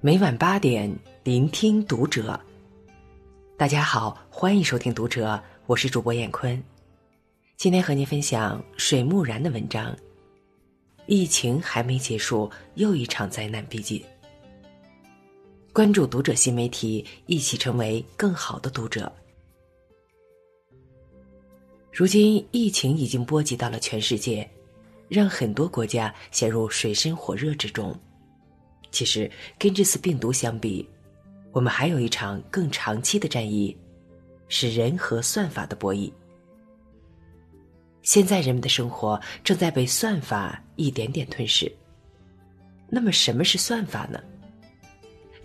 每晚八点，聆听读者。大家好，欢迎收听读者，我是主播艳坤。今天和您分享水木然的文章。疫情还没结束，又一场灾难逼近。关注读者新媒体，一起成为更好的读者。如今，疫情已经波及到了全世界，让很多国家陷入水深火热之中。其实，跟这次病毒相比，我们还有一场更长期的战役，是人和算法的博弈。现在人们的生活正在被算法一点点吞噬。那么，什么是算法呢？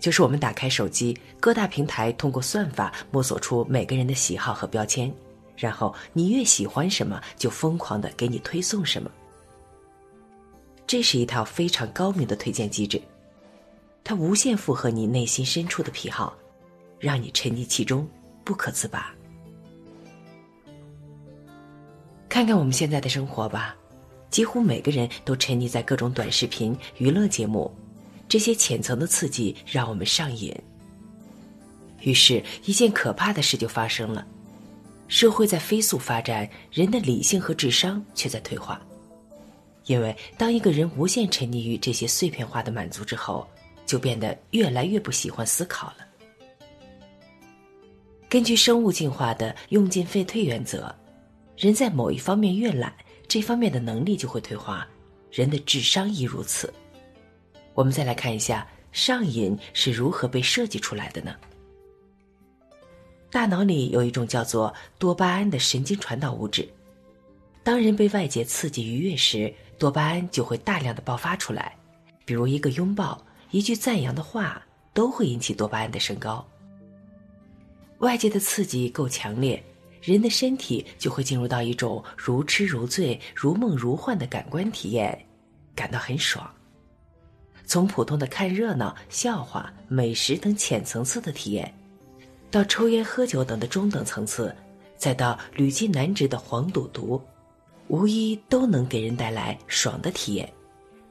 就是我们打开手机，各大平台通过算法摸索出每个人的喜好和标签。然后你越喜欢什么，就疯狂的给你推送什么。这是一套非常高明的推荐机制，它无限符合你内心深处的癖好，让你沉溺其中不可自拔。看看我们现在的生活吧，几乎每个人都沉溺在各种短视频、娱乐节目，这些浅层的刺激让我们上瘾。于是，一件可怕的事就发生了。社会在飞速发展，人的理性和智商却在退化。因为当一个人无限沉溺于这些碎片化的满足之后，就变得越来越不喜欢思考了。根据生物进化的用进废退原则，人在某一方面越懒，这方面的能力就会退化，人的智商亦如此。我们再来看一下上瘾是如何被设计出来的呢？大脑里有一种叫做多巴胺的神经传导物质，当人被外界刺激愉悦时，多巴胺就会大量的爆发出来。比如一个拥抱、一句赞扬的话，都会引起多巴胺的升高。外界的刺激够强烈，人的身体就会进入到一种如痴如醉、如梦如幻的感官体验，感到很爽。从普通的看热闹、笑话、美食等浅层次的体验。到抽烟喝酒等的中等层次，再到屡禁难止的黄赌毒，无一都能给人带来爽的体验，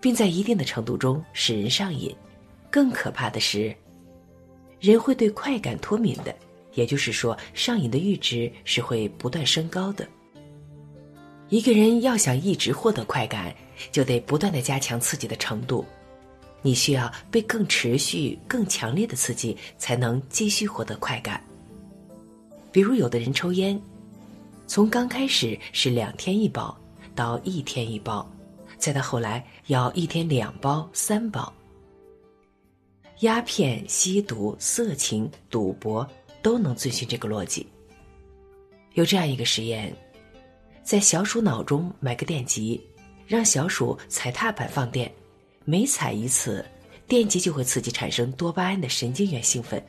并在一定的程度中使人上瘾。更可怕的是，人会对快感脱敏的，也就是说，上瘾的阈值是会不断升高的。一个人要想一直获得快感，就得不断的加强刺激的程度。你需要被更持续、更强烈的刺激，才能继续获得快感。比如，有的人抽烟，从刚开始是两天一包，到一天一包，再到后来要一天两包、三包。鸦片、吸毒、色情、赌博都能遵循这个逻辑。有这样一个实验，在小鼠脑中埋个电极，让小鼠踩踏板放电。每踩一次，电极就会刺激产生多巴胺的神经元兴奋。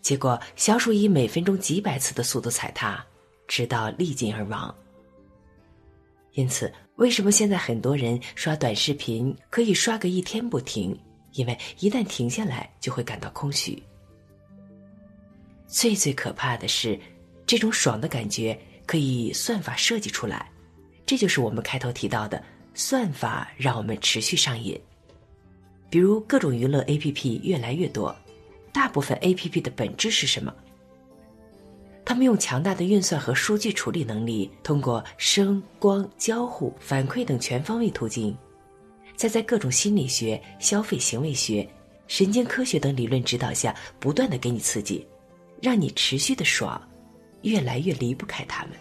结果，小鼠以每分钟几百次的速度踩踏，直到力尽而亡。因此，为什么现在很多人刷短视频可以刷个一天不停？因为一旦停下来，就会感到空虚。最最可怕的是，这种爽的感觉可以算法设计出来，这就是我们开头提到的。算法让我们持续上瘾，比如各种娱乐 APP 越来越多，大部分 APP 的本质是什么？他们用强大的运算和数据处理能力，通过声、光、交互、反馈等全方位途径，再在各种心理学、消费行为学、神经科学等理论指导下，不断的给你刺激，让你持续的爽，越来越离不开他们。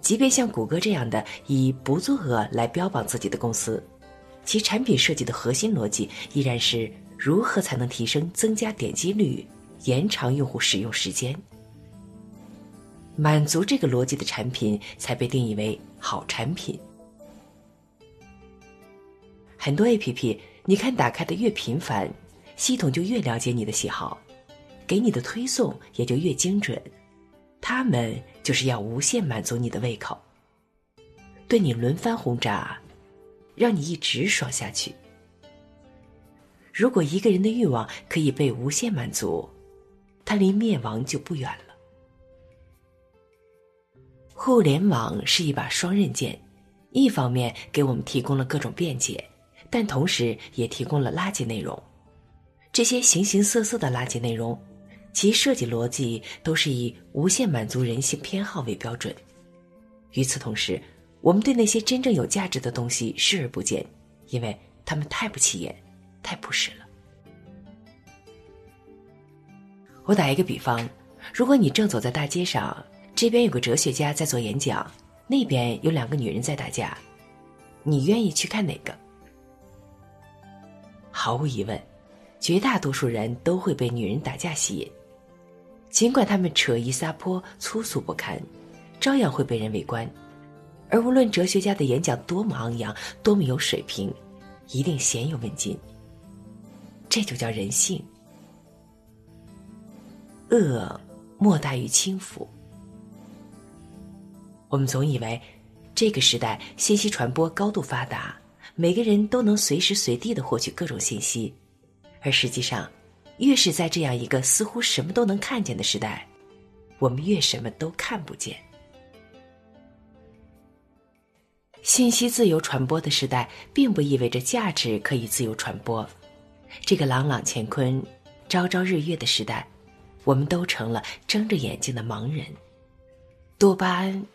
即便像谷歌这样的以不作恶来标榜自己的公司，其产品设计的核心逻辑依然是如何才能提升增加点击率、延长用户使用时间。满足这个逻辑的产品才被定义为好产品。很多 APP，你看打开的越频繁，系统就越了解你的喜好，给你的推送也就越精准。他们就是要无限满足你的胃口，对你轮番轰炸，让你一直爽下去。如果一个人的欲望可以被无限满足，他离灭亡就不远了。互联网是一把双刃剑，一方面给我们提供了各种便捷，但同时也提供了垃圾内容。这些形形色色的垃圾内容，其设计逻辑都是以无限满足人性偏好为标准。与此同时，我们对那些真正有价值的东西视而不见，因为它们太不起眼，太朴实了。我打一个比方，如果你正走在大街上，这边有个哲学家在做演讲，那边有两个女人在打架，你愿意去看哪个？毫无疑问。绝大多数人都会被女人打架吸引，尽管他们扯衣撒泼、粗俗不堪，照样会被人围观。而无论哲学家的演讲多么昂扬、多么有水平，一定鲜有问津。这就叫人性，恶莫大于轻浮。我们总以为这个时代信息传播高度发达，每个人都能随时随地的获取各种信息。而实际上，越是在这样一个似乎什么都能看见的时代，我们越什么都看不见。信息自由传播的时代，并不意味着价值可以自由传播。这个朗朗乾坤、朝朝日月的时代，我们都成了睁着眼睛的盲人。多巴胺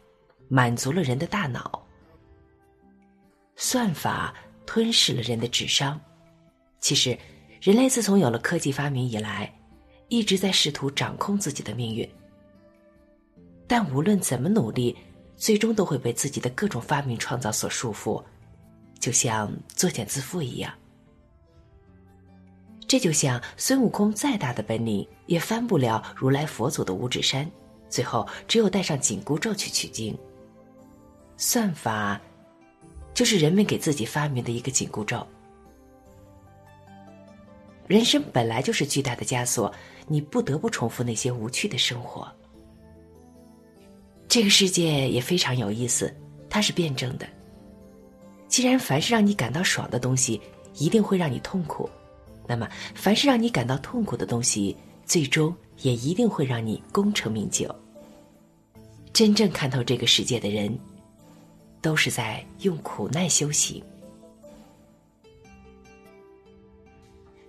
满足了人的大脑，算法吞噬了人的智商。其实。人类自从有了科技发明以来，一直在试图掌控自己的命运。但无论怎么努力，最终都会被自己的各种发明创造所束缚，就像作茧自缚一样。这就像孙悟空再大的本领，也翻不了如来佛祖的五指山，最后只有带上紧箍咒去取经。算法，就是人们给自己发明的一个紧箍咒。人生本来就是巨大的枷锁，你不得不重复那些无趣的生活。这个世界也非常有意思，它是辩证的。既然凡是让你感到爽的东西一定会让你痛苦，那么凡是让你感到痛苦的东西，最终也一定会让你功成名就。真正看透这个世界的人，都是在用苦难修行。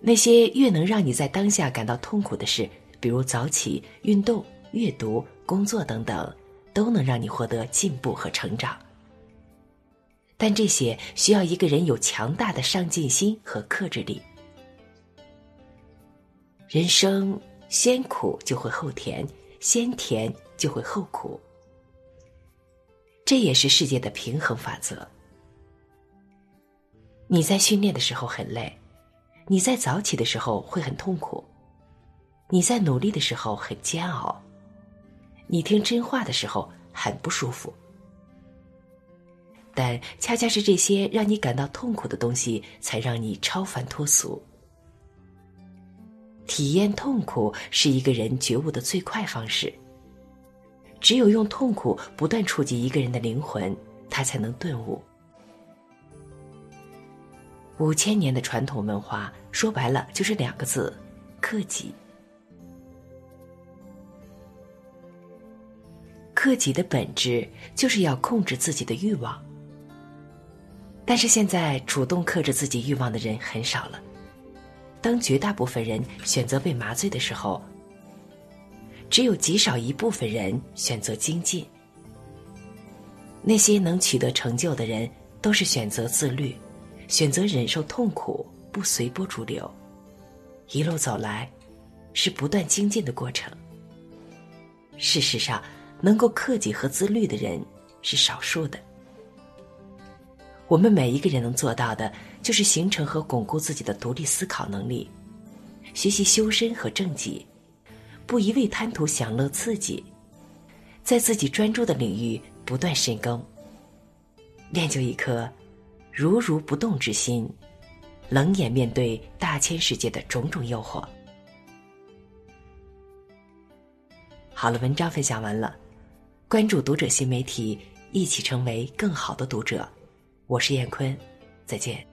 那些越能让你在当下感到痛苦的事，比如早起、运动、阅读、工作等等，都能让你获得进步和成长。但这些需要一个人有强大的上进心和克制力。人生先苦就会后甜，先甜就会后苦，这也是世界的平衡法则。你在训练的时候很累。你在早起的时候会很痛苦，你在努力的时候很煎熬，你听真话的时候很不舒服。但恰恰是这些让你感到痛苦的东西，才让你超凡脱俗。体验痛苦是一个人觉悟的最快方式。只有用痛苦不断触及一个人的灵魂，他才能顿悟。五千年的传统文化，说白了就是两个字：克己。克己的本质就是要控制自己的欲望。但是现在主动克制自己欲望的人很少了。当绝大部分人选择被麻醉的时候，只有极少一部分人选择精进。那些能取得成就的人，都是选择自律。选择忍受痛苦，不随波逐流，一路走来，是不断精进的过程。事实上，能够克己和自律的人是少数的。我们每一个人能做到的，就是形成和巩固自己的独立思考能力，学习修身和正己，不一味贪图享乐刺激，在自己专注的领域不断深耕，练就一颗。如如不动之心，冷眼面对大千世界的种种诱惑。好了，文章分享完了，关注读者新媒体，一起成为更好的读者。我是燕坤，再见。